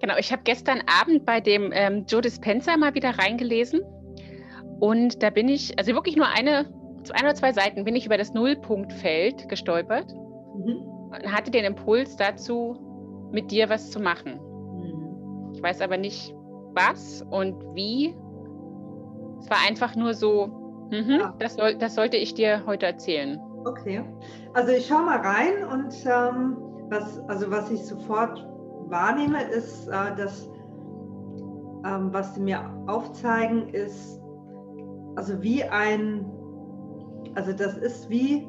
Genau, ich habe gestern Abend bei dem ähm, Joe Dispenza mal wieder reingelesen. Und da bin ich, also wirklich nur eine, ein oder zwei Seiten, bin ich über das Nullpunktfeld gestolpert mhm. und hatte den Impuls dazu, mit dir was zu machen. Mhm. Ich weiß aber nicht, was und wie. Es war einfach nur so, mhm, ja. das, soll, das sollte ich dir heute erzählen. Okay, also ich schaue mal rein und ähm, was, also was ich sofort wahrnehme, ist, äh, dass ähm, was sie mir aufzeigen, ist, also wie ein, also das ist wie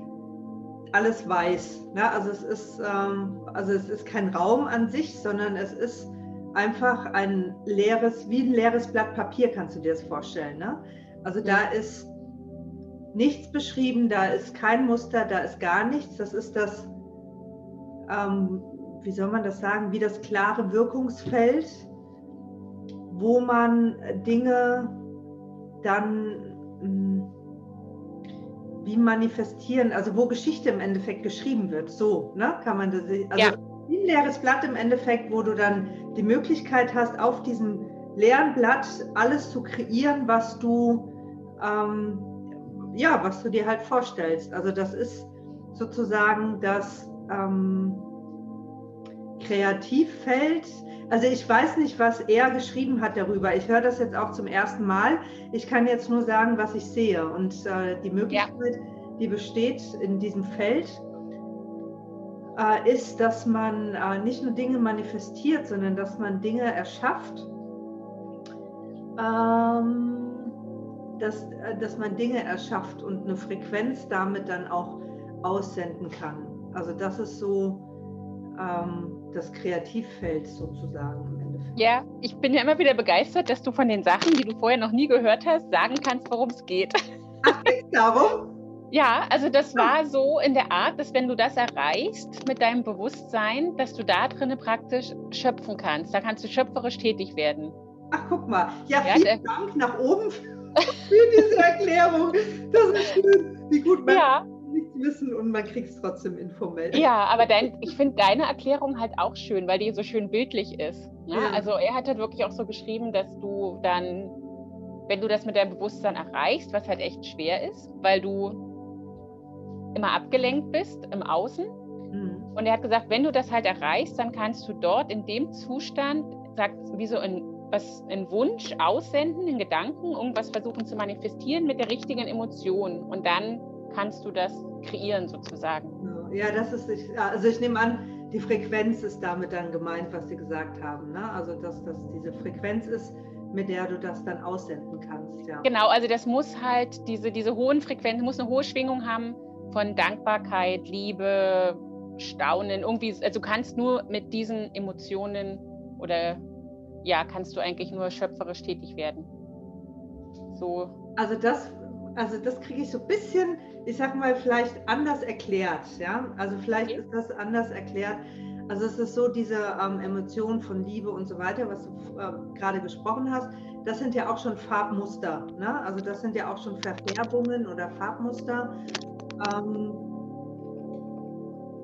alles weiß. Ne? Also es ist, ähm, also es ist kein Raum an sich, sondern es ist einfach ein leeres, wie ein leeres Blatt Papier, kannst du dir das vorstellen. Ne? Also da ist nichts beschrieben, da ist kein Muster, da ist gar nichts. Das ist das, ähm, wie soll man das sagen, wie das klare Wirkungsfeld, wo man Dinge dann hm, wie manifestieren, also wo Geschichte im Endeffekt geschrieben wird. So, ne, kann man das, also ja. ein leeres Blatt im Endeffekt, wo du dann die Möglichkeit hast, auf diesem leeren Blatt alles zu kreieren, was du, ähm, ja, was du dir halt vorstellst. Also das ist sozusagen das ähm, Kreativfeld. Also ich weiß nicht, was er geschrieben hat darüber. Ich höre das jetzt auch zum ersten Mal. Ich kann jetzt nur sagen, was ich sehe. Und äh, die Möglichkeit, ja. die besteht in diesem Feld, äh, ist, dass man äh, nicht nur Dinge manifestiert, sondern dass man Dinge erschafft. Ähm, dass, äh, dass man Dinge erschafft und eine Frequenz damit dann auch aussenden kann. Also das ist so ähm, das Kreativfeld sozusagen im Endeffekt. Ja, ich bin ja immer wieder begeistert, dass du von den Sachen, die du vorher noch nie gehört hast, sagen kannst, worum es geht. Ach, darum? Ja, also das war so in der Art, dass wenn du das erreichst mit deinem Bewusstsein, dass du da drinnen praktisch schöpfen kannst. Da kannst du schöpferisch tätig werden. Ach, guck mal. Ja, ja vielen Dank nach oben für diese Erklärung. Das ist schön, wie gut man ja nichts wissen und man kriegt es trotzdem informell. Ja, aber dein, ich finde deine Erklärung halt auch schön, weil die so schön bildlich ist. Ne? Ja. Also er hat halt wirklich auch so geschrieben, dass du dann, wenn du das mit deinem Bewusstsein erreichst, was halt echt schwer ist, weil du immer abgelenkt bist im Außen. Mhm. Und er hat gesagt, wenn du das halt erreichst, dann kannst du dort in dem Zustand, sagt wie so ein was einen Wunsch aussenden, einen Gedanken, irgendwas versuchen zu manifestieren mit der richtigen Emotion. Und dann kannst du das kreieren sozusagen. Ja, das ist, also ich nehme an, die Frequenz ist damit dann gemeint, was Sie gesagt haben. Ne? Also dass das diese Frequenz ist, mit der du das dann aussenden kannst. Ja. Genau, also das muss halt, diese, diese hohen Frequenzen, muss eine hohe Schwingung haben von Dankbarkeit, Liebe, Staunen, irgendwie, also du kannst nur mit diesen Emotionen oder ja, kannst du eigentlich nur schöpferisch tätig werden. So. Also das also das kriege ich so ein bisschen, ich sag mal, vielleicht anders erklärt. Ja? Also vielleicht ist das anders erklärt. Also es ist so, diese ähm, Emotionen von Liebe und so weiter, was du äh, gerade gesprochen hast, das sind ja auch schon Farbmuster. Ne? Also das sind ja auch schon Verfärbungen oder Farbmuster. Ähm,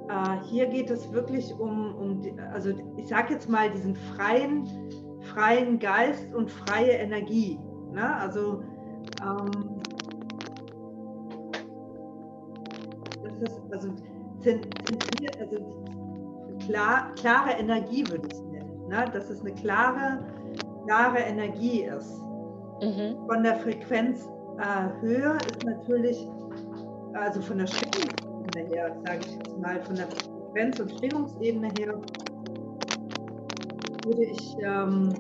äh, hier geht es wirklich um, um die, also ich sage jetzt mal diesen freien, freien Geist und freie Energie. Ne? Also ähm, das, also, also klar, klare Energie würde ich es nennen. Ne? Dass es eine klare, klare Energie ist. Mhm. Von der Frequenzhöhe äh, ist natürlich, also von der Schwingungsebene her, sage ich jetzt mal, von der Frequenz- und Schwingungsebene her, würde ich ähm,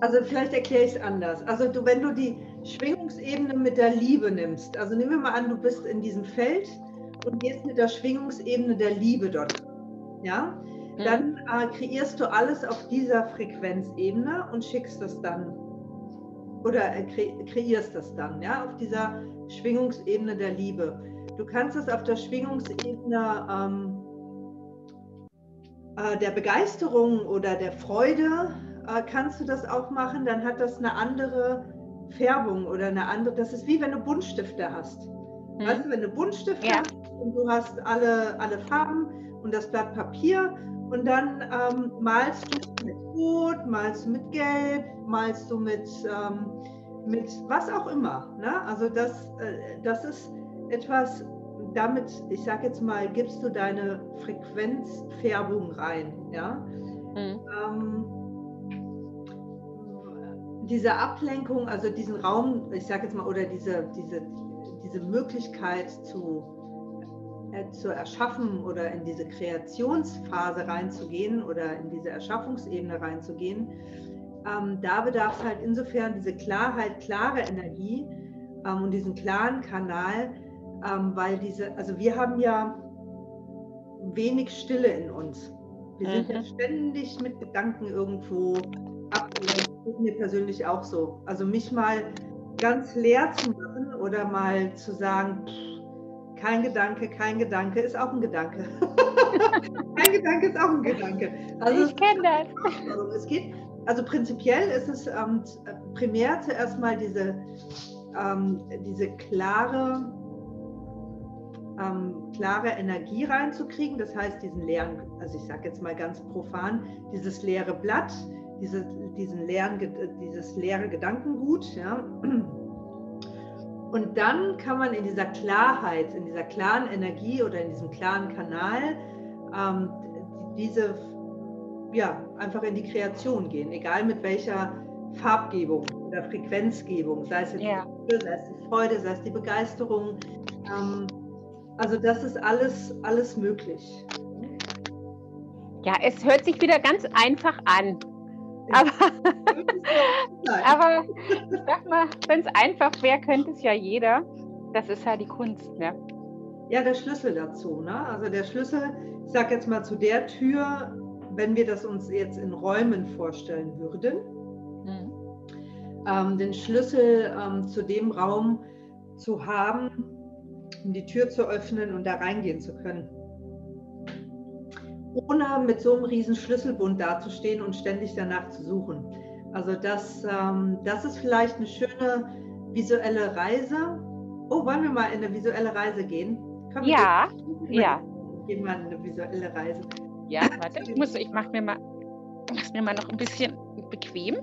Also vielleicht erkläre ich es anders. Also du, wenn du die Schwingungsebene mit der Liebe nimmst, also nehmen wir mal an, du bist in diesem Feld und gehst mit der Schwingungsebene der Liebe dort, ja, mhm. dann äh, kreierst du alles auf dieser Frequenzebene und schickst das dann oder äh, kre kreierst das dann, ja, auf dieser Schwingungsebene der Liebe. Du kannst es auf der Schwingungsebene ähm, äh, der Begeisterung oder der Freude äh, kannst du das auch machen, dann hat das eine andere Färbung oder eine andere, das ist wie wenn du Buntstifte hast. Hm. Weißt du, wenn du Buntstift ja. hast und du hast alle, alle Farben und das Blatt Papier und dann ähm, malst du mit Rot, malst du mit Gelb, malst du mit, ähm, mit was auch immer. Ne? Also das, äh, das ist etwas, damit, ich sage jetzt mal, gibst du deine Frequenzfärbung rein. Ja? Mhm. Ähm, diese Ablenkung, also diesen Raum, ich sage jetzt mal, oder diese, diese, diese Möglichkeit zu, äh, zu erschaffen oder in diese Kreationsphase reinzugehen oder in diese Erschaffungsebene reinzugehen, ähm, da bedarf es halt insofern diese Klarheit, klare Energie ähm, und diesen klaren Kanal, ähm, weil diese, also wir haben ja wenig Stille in uns. Wir mhm. sind ja mhm. ständig mit Gedanken irgendwo abgelenkt. Das ist mir persönlich auch so. Also mich mal ganz leer zu machen oder mal zu sagen, pff, kein Gedanke, kein Gedanke ist auch ein Gedanke. kein Gedanke ist auch ein Gedanke. Also ich kenne das. Also es geht, also prinzipiell ist es ähm, primär zuerst mal diese, ähm, diese klare ähm, klare Energie reinzukriegen. Das heißt, diesen leeren, also ich sage jetzt mal ganz profan, dieses leere Blatt, diese, diesen leeren, dieses leere Gedankengut. Ja. Und dann kann man in dieser Klarheit, in dieser klaren Energie oder in diesem klaren Kanal ähm, diese, ja, einfach in die Kreation gehen, egal mit welcher Farbgebung oder Frequenzgebung, sei es ja. die sei es die Freude, sei es die Begeisterung. Ähm, also das ist alles, alles möglich. Ja, es hört sich wieder ganz einfach an. Aber, aber ich sag mal, wenn es einfach wäre, könnte es ja jeder. Das ist ja die Kunst, ne? Ja, der Schlüssel dazu. Ne? Also der Schlüssel, ich sag jetzt mal zu der Tür, wenn wir das uns jetzt in Räumen vorstellen würden, mhm. ähm, den Schlüssel ähm, zu dem Raum zu haben, um die Tür zu öffnen und da reingehen zu können. Ohne mit so einem riesen Schlüsselbund dazustehen und ständig danach zu suchen. Also das, ähm, das ist vielleicht eine schöne visuelle Reise. Oh, wollen wir mal in eine visuelle Reise gehen? Komm, ja, wir, ja. Gehen wir in eine visuelle Reise. Ja, warte, ich, muss, ich mache mir, mal, mach mir mal noch ein bisschen bequem.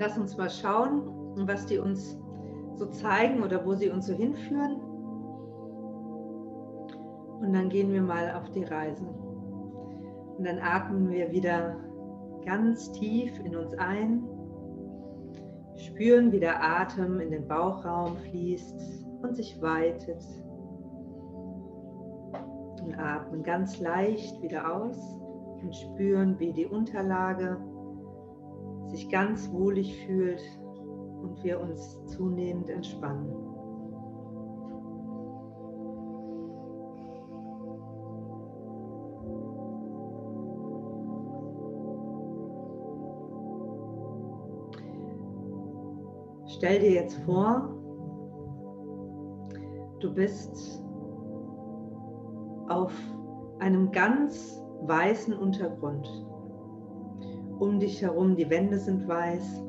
lass uns mal schauen, was die uns so zeigen oder wo sie uns so hinführen. Und dann gehen wir mal auf die Reise. Und dann atmen wir wieder ganz tief in uns ein, spüren, wie der Atem in den Bauchraum fließt und sich weitet. Und atmen ganz leicht wieder aus und spüren, wie die Unterlage sich ganz wohlig fühlt und wir uns zunehmend entspannen. Stell dir jetzt vor, du bist auf einem ganz weißen Untergrund um dich herum, die Wände sind weiß.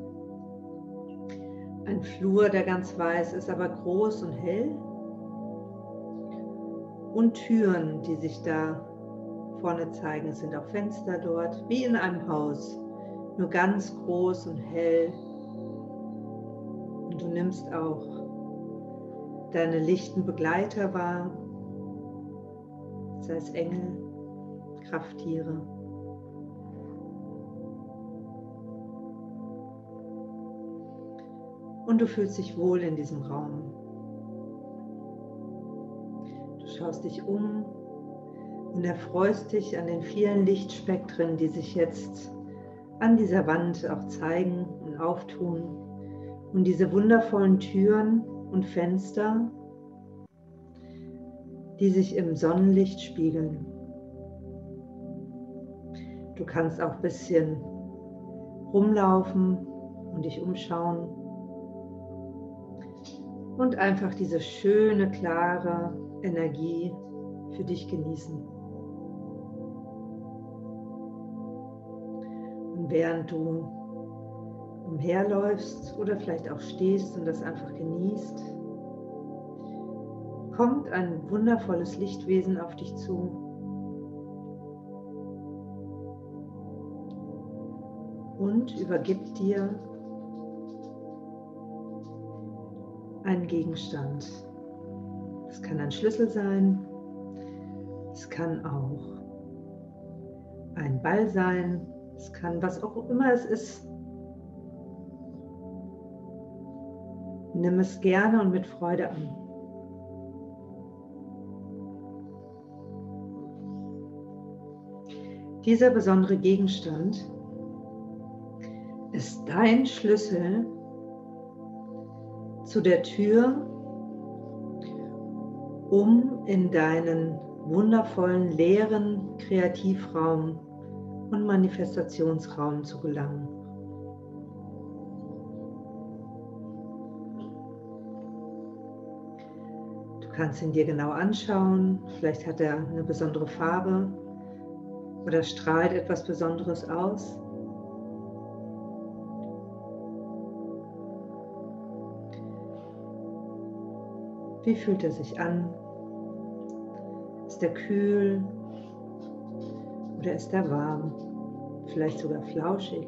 Ein Flur, der ganz weiß ist, aber groß und hell. Und Türen, die sich da vorne zeigen. Es sind auch Fenster dort, wie in einem Haus, nur ganz groß und hell. Und du nimmst auch deine lichten Begleiter wahr, sei es Engel, Krafttiere. Und du fühlst dich wohl in diesem Raum. Du schaust dich um und erfreust dich an den vielen Lichtspektren, die sich jetzt an dieser Wand auch zeigen und auftun und diese wundervollen Türen und Fenster, die sich im Sonnenlicht spiegeln. Du kannst auch ein bisschen rumlaufen und dich umschauen und einfach diese schöne, klare Energie für dich genießen. während du umherläufst oder vielleicht auch stehst und das einfach genießt, kommt ein wundervolles Lichtwesen auf dich zu. Und übergibt dir einen Gegenstand. Es kann ein Schlüssel sein, es kann auch ein Ball sein, es kann was auch immer es ist. Nimm es gerne und mit Freude an. Dieser besondere Gegenstand ist dein Schlüssel zu der Tür, um in deinen wundervollen, leeren Kreativraum und Manifestationsraum zu gelangen. Du kannst ihn dir genau anschauen, vielleicht hat er eine besondere Farbe oder strahlt etwas Besonderes aus. Wie fühlt er sich an? Ist er kühl oder ist er warm? Vielleicht sogar flauschig.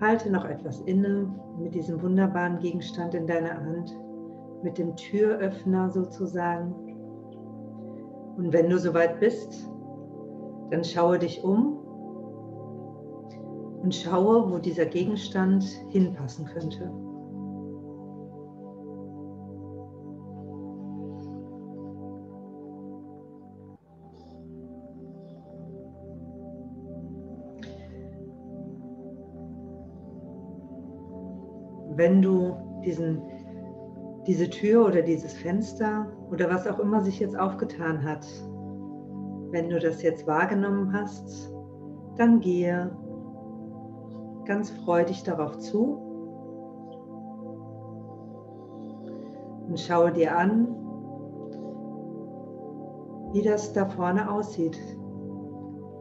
Halte noch etwas inne mit diesem wunderbaren Gegenstand in deiner Hand, mit dem Türöffner sozusagen. Und wenn du soweit bist, dann schaue dich um und schaue, wo dieser Gegenstand hinpassen könnte. Wenn du diesen, diese Tür oder dieses Fenster oder was auch immer sich jetzt aufgetan hat, wenn du das jetzt wahrgenommen hast, dann gehe ganz freudig darauf zu und schaue dir an, wie das da vorne aussieht.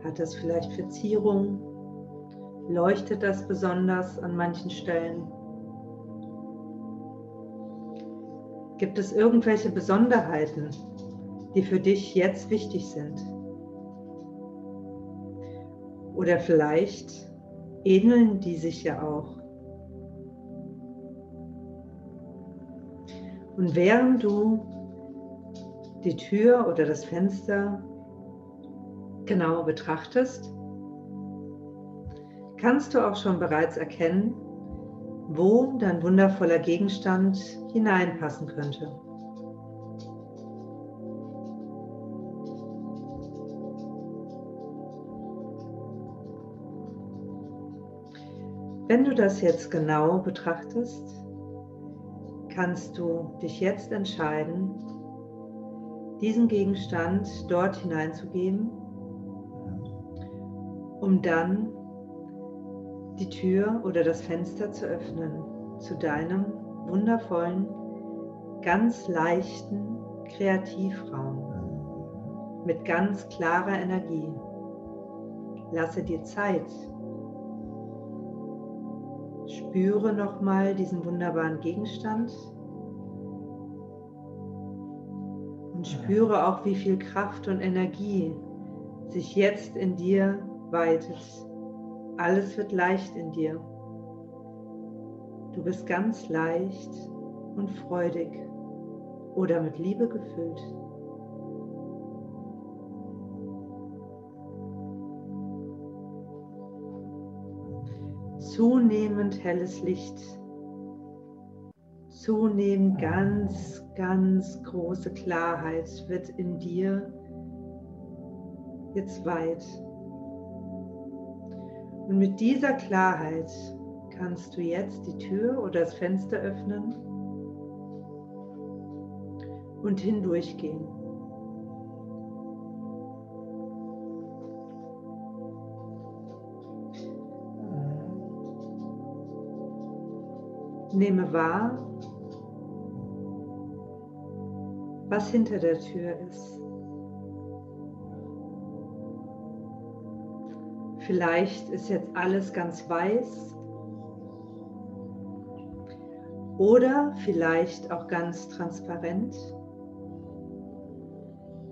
Hat das vielleicht Verzierung? Leuchtet das besonders an manchen Stellen? Gibt es irgendwelche Besonderheiten, die für dich jetzt wichtig sind? Oder vielleicht ähneln die sich ja auch. Und während du die Tür oder das Fenster genau betrachtest, kannst du auch schon bereits erkennen, wo dein wundervoller Gegenstand hineinpassen könnte. Das jetzt genau betrachtest, kannst du dich jetzt entscheiden, diesen Gegenstand dort hineinzugeben, um dann die Tür oder das Fenster zu öffnen zu deinem wundervollen, ganz leichten Kreativraum mit ganz klarer Energie. Lasse dir Zeit, Spüre nochmal diesen wunderbaren Gegenstand und spüre auch, wie viel Kraft und Energie sich jetzt in dir weitet. Alles wird leicht in dir. Du bist ganz leicht und freudig oder mit Liebe gefüllt. Zunehmend helles Licht, zunehmend ganz, ganz große Klarheit wird in dir jetzt weit. Und mit dieser Klarheit kannst du jetzt die Tür oder das Fenster öffnen und hindurchgehen. Nehme wahr, was hinter der Tür ist. Vielleicht ist jetzt alles ganz weiß oder vielleicht auch ganz transparent.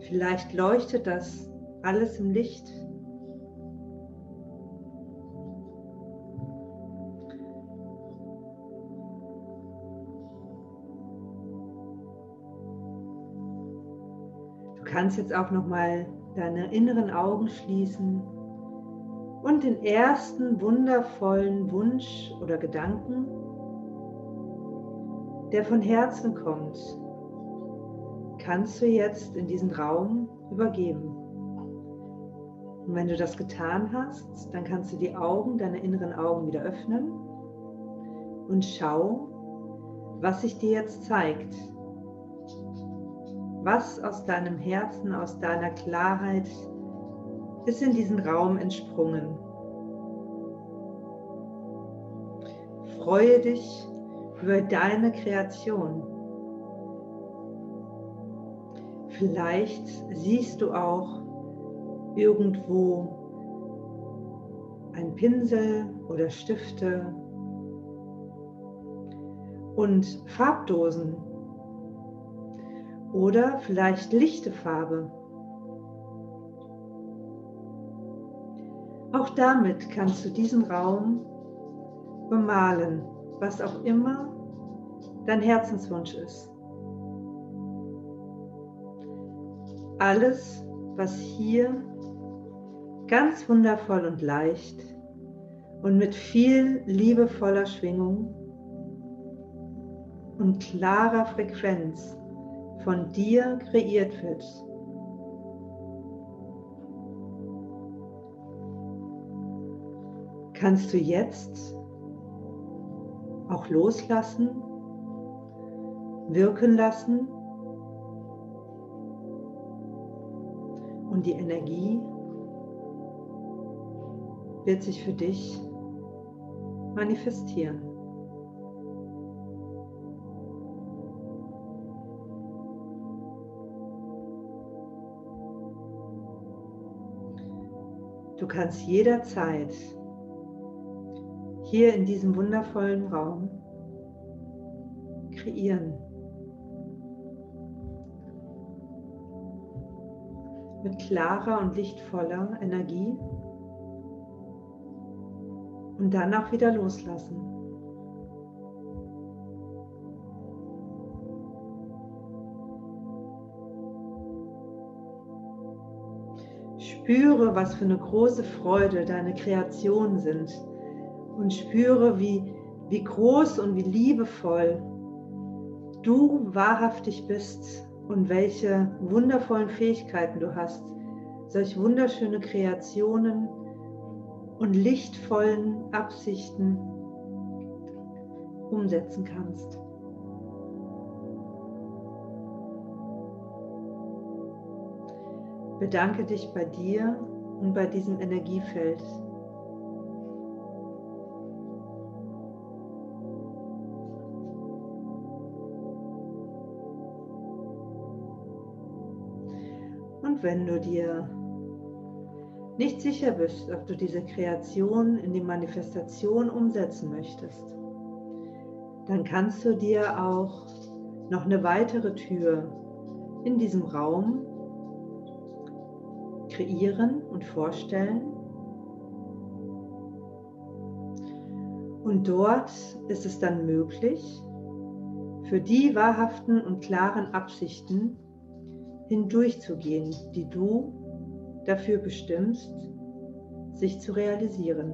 Vielleicht leuchtet das alles im Licht. Kannst jetzt auch noch mal deine inneren Augen schließen und den ersten wundervollen Wunsch oder Gedanken, der von Herzen kommt, kannst du jetzt in diesen Raum übergeben. Und wenn du das getan hast, dann kannst du die Augen, deine inneren Augen wieder öffnen und schau, was sich dir jetzt zeigt. Was aus deinem Herzen, aus deiner Klarheit ist in diesen Raum entsprungen. Freue dich über deine Kreation. Vielleicht siehst du auch irgendwo ein Pinsel oder Stifte und Farbdosen oder vielleicht lichte Farbe. Auch damit kannst du diesen Raum bemalen, was auch immer dein Herzenswunsch ist. Alles, was hier ganz wundervoll und leicht und mit viel liebevoller Schwingung und klarer Frequenz von dir kreiert wird. Kannst du jetzt auch loslassen, wirken lassen und die Energie wird sich für dich manifestieren. Du kannst jederzeit hier in diesem wundervollen Raum kreieren. Mit klarer und lichtvoller Energie und dann auch wieder loslassen. Spüre, was für eine große Freude deine Kreationen sind und spüre, wie, wie groß und wie liebevoll du wahrhaftig bist und welche wundervollen Fähigkeiten du hast, solch wunderschöne Kreationen und lichtvollen Absichten umsetzen kannst. Bedanke dich bei dir und bei diesem Energiefeld. Und wenn du dir nicht sicher bist, ob du diese Kreation in die Manifestation umsetzen möchtest, dann kannst du dir auch noch eine weitere Tür in diesem Raum kreieren und vorstellen. Und dort ist es dann möglich, für die wahrhaften und klaren Absichten hindurchzugehen, die du dafür bestimmst, sich zu realisieren.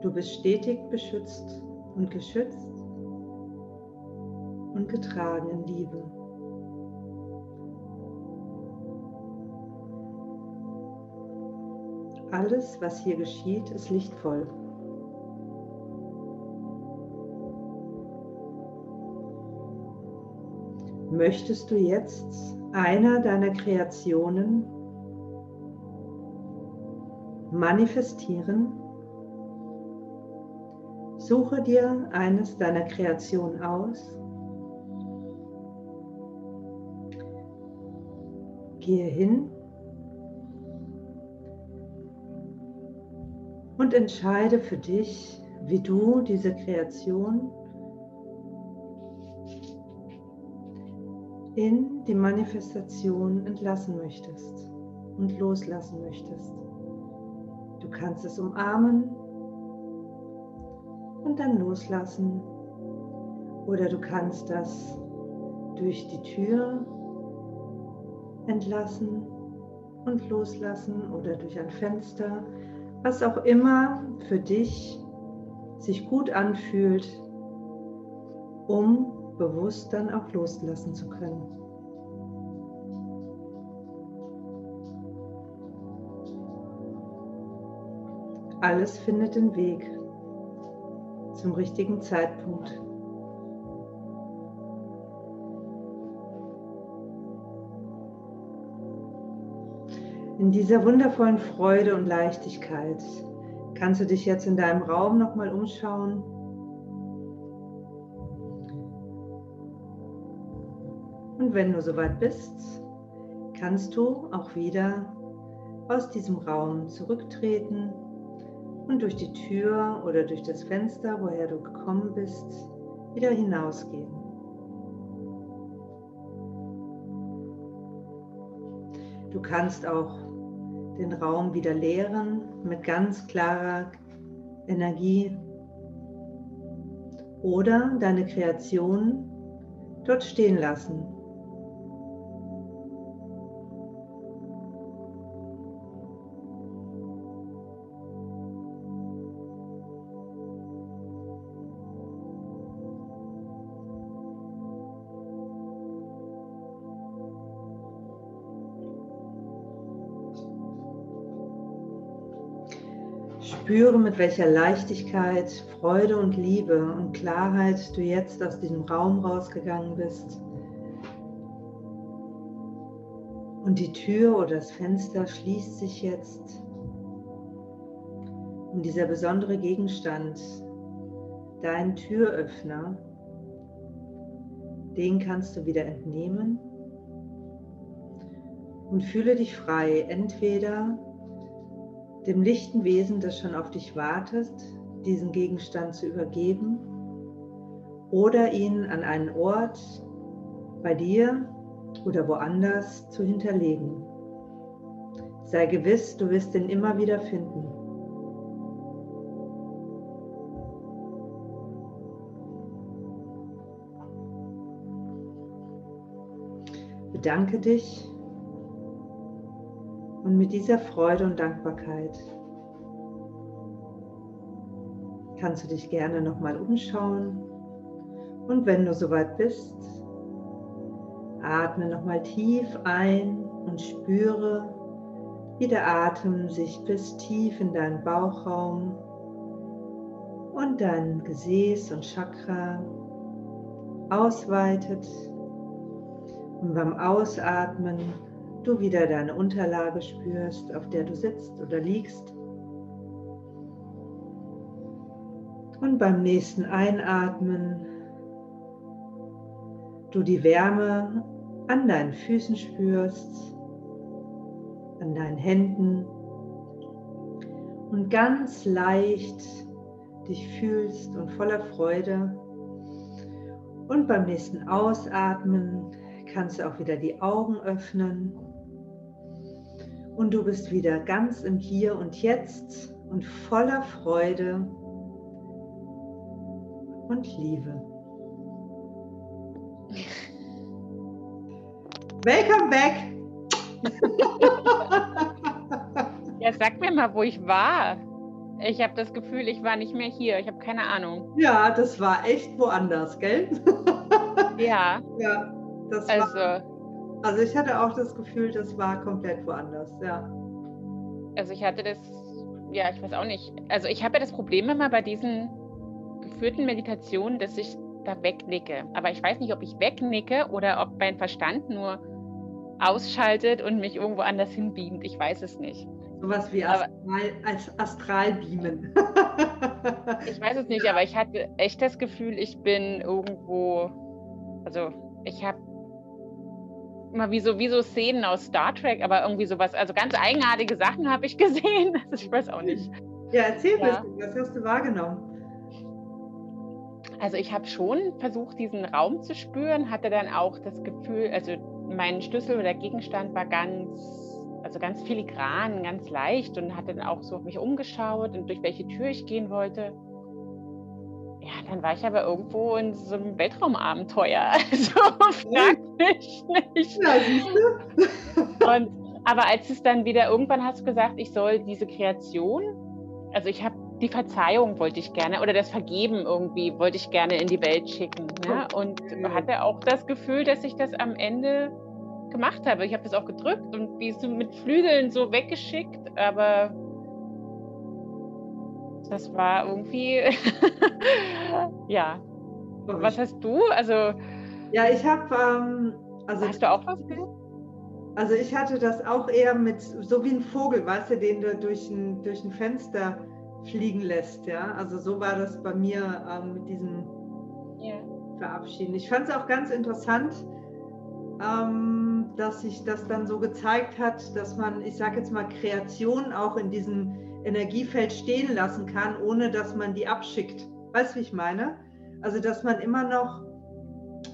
Du bist stetig beschützt und geschützt und getragen in Liebe. Alles, was hier geschieht, ist lichtvoll. Möchtest du jetzt einer deiner Kreationen manifestieren? Suche dir eines deiner Kreationen aus. Gehe hin und entscheide für dich, wie du diese Kreation in die Manifestation entlassen möchtest und loslassen möchtest. Du kannst es umarmen und dann loslassen oder du kannst das durch die Tür entlassen und loslassen oder durch ein Fenster, was auch immer für dich sich gut anfühlt, um bewusst dann auch loslassen zu können. Alles findet den Weg zum richtigen Zeitpunkt. In dieser wundervollen Freude und Leichtigkeit kannst du dich jetzt in deinem Raum nochmal umschauen Und wenn du soweit bist, kannst du auch wieder aus diesem Raum zurücktreten und durch die Tür oder durch das Fenster, woher du gekommen bist, wieder hinausgehen. Du kannst auch den Raum wieder leeren mit ganz klarer Energie. Oder deine Kreation dort stehen lassen Spüre, mit welcher Leichtigkeit, Freude und Liebe und Klarheit du jetzt aus diesem Raum rausgegangen bist. Und die Tür oder das Fenster schließt sich jetzt. Und dieser besondere Gegenstand, dein Türöffner, den kannst du wieder entnehmen und fühle dich frei, entweder dem lichten Wesen, das schon auf dich wartet, diesen Gegenstand zu übergeben oder ihn an einen Ort bei dir oder woanders zu hinterlegen. Sei gewiss, du wirst ihn immer wieder finden. Bedanke dich und mit dieser Freude und Dankbarkeit kannst du dich gerne nochmal umschauen. Und wenn du soweit bist, atme nochmal tief ein und spüre, wie der Atem sich bis tief in deinen Bauchraum und dein Gesäß und Chakra ausweitet. Und beim Ausatmen du wieder deine Unterlage spürst, auf der du sitzt oder liegst. Und beim nächsten Einatmen du die Wärme an deinen Füßen spürst, an deinen Händen und ganz leicht dich fühlst und voller Freude. Und beim nächsten Ausatmen kannst du auch wieder die Augen öffnen und du bist wieder ganz im Hier und Jetzt und voller Freude und Liebe. Welcome back! ja, sag mir mal, wo ich war. Ich habe das Gefühl, ich war nicht mehr hier. Ich habe keine Ahnung. Ja, das war echt woanders, gell? ja. Ja, das also, war also ich hatte auch das Gefühl, das war komplett woanders, ja. Also ich hatte das, ja, ich weiß auch nicht. Also ich habe ja das Problem immer bei diesen geführten Meditationen, dass ich da wegnicke. Aber ich weiß nicht, ob ich wegnicke oder ob mein Verstand nur ausschaltet und mich irgendwo anders hinbeamt. Ich weiß es nicht. Sowas wie Astral, als Astralbeamen. ich weiß es nicht, aber ich hatte echt das Gefühl, ich bin irgendwo, also ich habe immer wie so, wie so Szenen aus Star Trek, aber irgendwie sowas, also ganz eigenartige Sachen habe ich gesehen. Also ich weiß auch nicht. Ja, erzähl ja. bisschen, was hast du wahrgenommen? Also ich habe schon versucht, diesen Raum zu spüren, hatte dann auch das Gefühl, also mein Schlüssel oder Gegenstand war ganz, also ganz filigran, ganz leicht und hatte dann auch so auf mich umgeschaut und durch welche Tür ich gehen wollte. Ja, dann war ich aber irgendwo in so einem Weltraumabenteuer. Also frag mich nicht. Ja? Und, aber als es dann wieder, irgendwann hast du gesagt, ich soll diese Kreation, also ich habe die Verzeihung wollte ich gerne oder das Vergeben irgendwie wollte ich gerne in die Welt schicken. Ne? Und hatte auch das Gefühl, dass ich das am Ende gemacht habe. Ich habe das auch gedrückt und wie so mit Flügeln so weggeschickt, aber das war irgendwie, ja. Was hast du? Also ja, ich habe, ähm, also hast du auch was gesehen? Also ich hatte das auch eher mit so wie ein Vogel, weißt du, den du durch ein, durch ein Fenster fliegen lässt, ja. Also so war das bei mir ähm, mit diesem yeah. Verabschieden. Ich fand es auch ganz interessant, ähm, dass sich das dann so gezeigt hat, dass man, ich sage jetzt mal, Kreation auch in diesem Energiefeld stehen lassen kann, ohne dass man die abschickt. Weißt du, wie ich meine? Also, dass man immer noch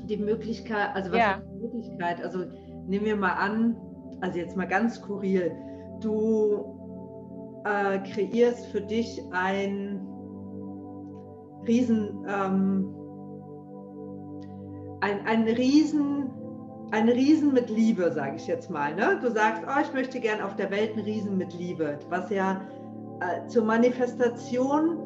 die Möglichkeit, also was ja. die Möglichkeit, also nehmen wir mal an, also jetzt mal ganz skurril, du äh, kreierst für dich ein Riesen, ähm, ein, ein Riesen ein Riesen mit Liebe, sage ich jetzt mal. Ne? Du sagst, oh, ich möchte gern auf der Welt ein Riesen mit Liebe, was ja äh, zur Manifestation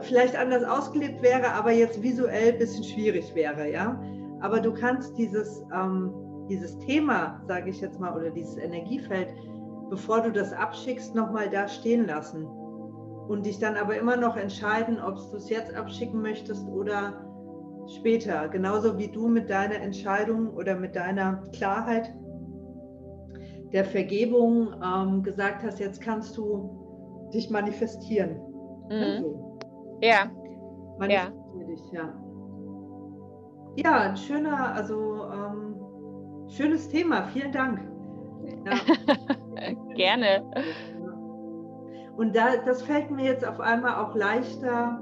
vielleicht anders ausgelebt wäre, aber jetzt visuell ein bisschen schwierig wäre. Ja? Aber du kannst dieses, ähm, dieses Thema, sage ich jetzt mal, oder dieses Energiefeld, bevor du das abschickst, nochmal da stehen lassen. Und dich dann aber immer noch entscheiden, ob du es jetzt abschicken möchtest oder später, genauso wie du mit deiner Entscheidung oder mit deiner Klarheit der Vergebung ähm, gesagt hast, jetzt kannst du dich manifestieren. Mhm. Also, ja. Manifestiere ja. dich, ja. Ja, ein schöner, also ähm, schönes Thema. Vielen Dank. Ja. Gerne. Und da, das fällt mir jetzt auf einmal auch leichter,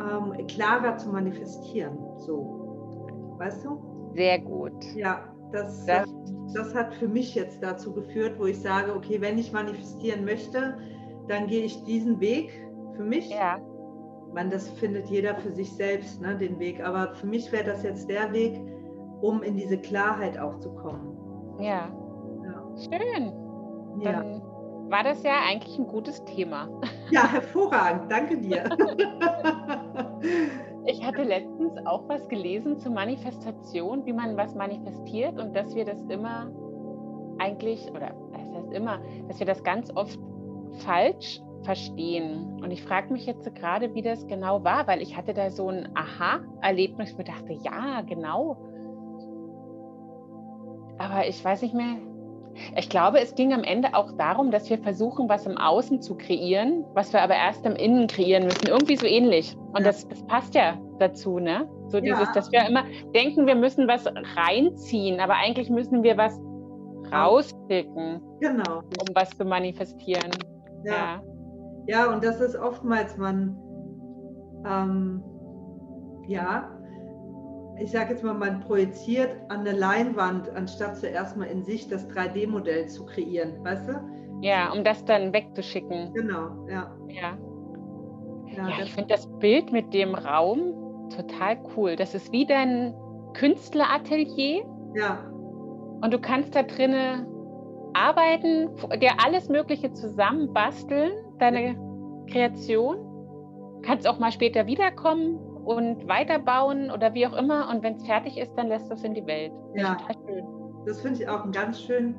ähm, klarer zu manifestieren. So, weißt du? Sehr gut. Ja, das, das, das hat für mich jetzt dazu geführt, wo ich sage, okay, wenn ich manifestieren möchte, dann gehe ich diesen Weg für mich. Ja. Man, das findet jeder für sich selbst, ne, den Weg. Aber für mich wäre das jetzt der Weg, um in diese Klarheit auch zu kommen. Ja. ja. Schön. Dann ja war das ja eigentlich ein gutes Thema. Ja, hervorragend. Danke dir. Ich hatte letztens auch was gelesen zur Manifestation, wie man was manifestiert und dass wir das immer eigentlich, oder das heißt immer, dass wir das ganz oft falsch verstehen. Und ich frage mich jetzt gerade, wie das genau war, weil ich hatte da so ein Aha-Erlebnis, ich mir dachte, ja, genau. Aber ich weiß nicht mehr, ich glaube, es ging am Ende auch darum, dass wir versuchen, was im Außen zu kreieren, was wir aber erst im Innen kreieren müssen. Irgendwie so ähnlich. Und ja. das, das, passt ja dazu, ne? So dieses, ja. dass wir immer denken, wir müssen was reinziehen, aber eigentlich müssen wir was rauspicken, genau. um was zu manifestieren. Ja. ja. Ja, und das ist oftmals man, ähm, ja, ich sage jetzt mal, man projiziert an eine Leinwand, anstatt zuerst mal in sich das 3D-Modell zu kreieren, weißt du? Ja, um das dann wegzuschicken. Genau, ja. Ja, ja, ja ich finde das Bild mit dem Raum total cool. Das ist wie dein Künstleratelier. Ja. Und du kannst da drinnen arbeiten, dir alles Mögliche zusammenbasteln, deine Kreation. Kannst auch mal später wiederkommen und weiterbauen oder wie auch immer. Und wenn es fertig ist, dann lässt das in die Welt. Ja, das finde ich auch ein ganz schön,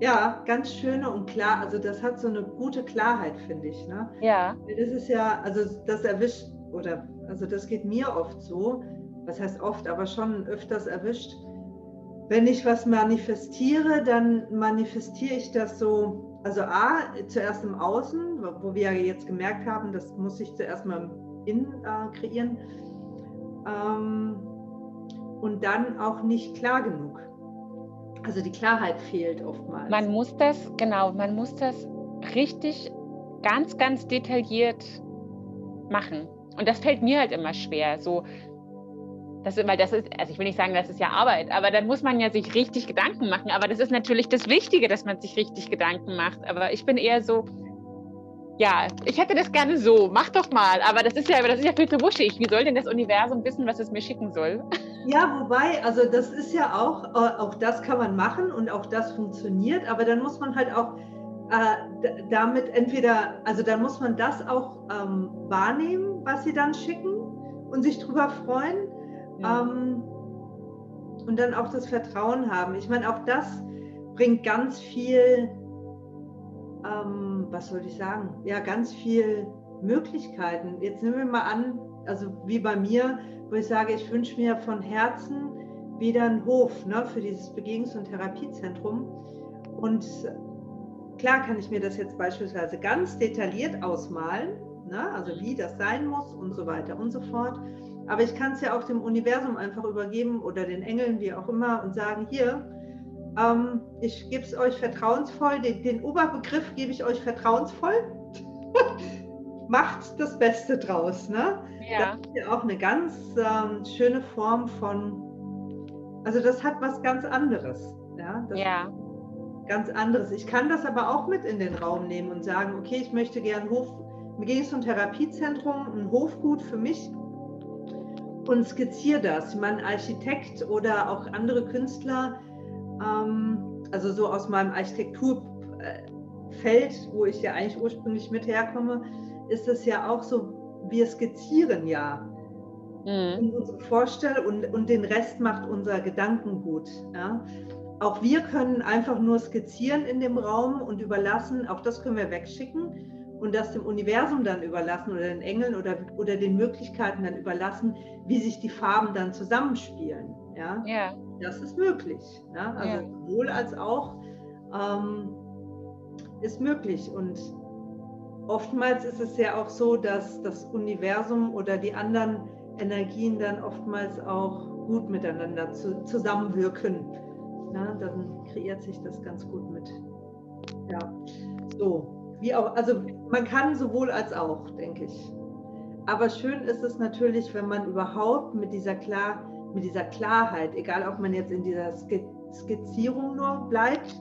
ja, ganz schöne und klar. Also das hat so eine gute Klarheit, finde ich. Ne? Ja. Das ist ja, also das erwischt oder also das geht mir oft so. Was heißt oft, aber schon öfters erwischt. Wenn ich was manifestiere, dann manifestiere ich das so, also A, zuerst im Außen, wo wir jetzt gemerkt haben, das muss ich zuerst mal in äh, kreieren. Ähm, und dann auch nicht klar genug. Also die Klarheit fehlt oftmals. Man muss das, genau, man muss das richtig ganz, ganz detailliert machen. Und das fällt mir halt immer schwer. So, das, weil das ist, also ich will nicht sagen, das ist ja Arbeit, aber dann muss man ja sich richtig Gedanken machen. Aber das ist natürlich das Wichtige, dass man sich richtig Gedanken macht. Aber ich bin eher so, ja, ich hätte das gerne so, mach doch mal. Aber das ist ja, das ist ja viel zu wuschig. Wie soll denn das Universum wissen, was es mir schicken soll? Ja, wobei, also das ist ja auch, äh, auch das kann man machen und auch das funktioniert, aber dann muss man halt auch äh, damit entweder, also dann muss man das auch ähm, wahrnehmen, was sie dann schicken und sich drüber freuen ja. ähm, und dann auch das Vertrauen haben. Ich meine, auch das bringt ganz viel, ähm, was soll ich sagen, ja, ganz viel Möglichkeiten. Jetzt nehmen wir mal an, also wie bei mir, wo ich sage, ich wünsche mir von Herzen wieder einen Hof ne, für dieses Begegnungs- und Therapiezentrum. Und klar kann ich mir das jetzt beispielsweise ganz detailliert ausmalen, ne, also wie das sein muss und so weiter und so fort. Aber ich kann es ja auch dem Universum einfach übergeben oder den Engeln, wie auch immer, und sagen, hier, ähm, ich gebe es euch vertrauensvoll, den, den Oberbegriff gebe ich euch vertrauensvoll. Macht das Beste draus. Ne? Ja. Das ist ja auch eine ganz ähm, schöne Form von, also das hat was ganz anderes. Ja, ja. ganz anderes. Ich kann das aber auch mit in den Raum nehmen und sagen, okay, ich möchte gern Hof, mir ging es um Therapiezentrum, ein Hofgut für mich und skizziere das. Ich meine, Architekt oder auch andere Künstler, ähm, also so aus meinem Architekturfeld, wo ich ja eigentlich ursprünglich mit herkomme, ist es ja auch so, wir skizzieren ja mhm. unsere Vorstellung und, und den Rest macht unser Gedankengut. Ja? Auch wir können einfach nur skizzieren in dem Raum und überlassen, auch das können wir wegschicken und das dem Universum dann überlassen oder den Engeln oder, oder den Möglichkeiten dann überlassen, wie sich die Farben dann zusammenspielen. Ja, ja. das ist möglich. Ja? Also ja. sowohl als auch ähm, ist möglich. Und oftmals ist es ja auch so, dass das Universum oder die anderen Energien dann oftmals auch gut miteinander zu, zusammenwirken. Ja, dann kreiert sich das ganz gut mit. Ja, so. Wie auch, also man kann sowohl als auch, denke ich. Aber schön ist es natürlich, wenn man überhaupt mit dieser, Klar, mit dieser Klarheit, egal ob man jetzt in dieser Skizzierung nur bleibt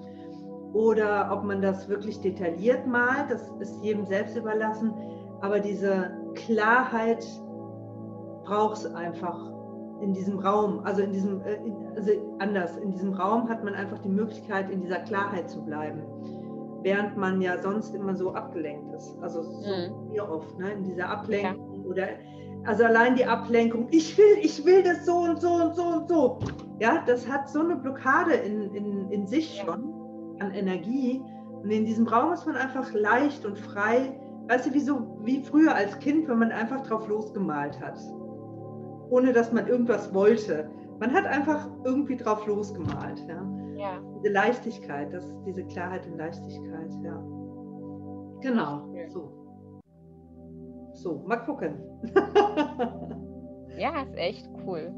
oder ob man das wirklich detailliert malt, das ist jedem selbst überlassen. Aber diese Klarheit braucht es einfach in diesem Raum, also in diesem, äh, also anders, in diesem Raum hat man einfach die Möglichkeit, in dieser Klarheit zu bleiben während man ja sonst immer so abgelenkt ist. Also so mhm. wie oft, ne? in dieser Ablenkung ja. oder also allein die Ablenkung, ich will, ich will das so und so und so und so. Ja, das hat so eine Blockade in, in, in sich ja. schon an Energie. Und in diesem Raum ist man einfach leicht und frei. Weißt du, wie, so, wie früher als Kind, wenn man einfach drauf losgemalt hat. Ohne dass man irgendwas wollte. Man hat einfach irgendwie drauf losgemalt. Ja. Ja. Diese Leichtigkeit, das, diese Klarheit und Leichtigkeit, ja. Genau, ja. so. So, mal gucken. ja, ist echt cool.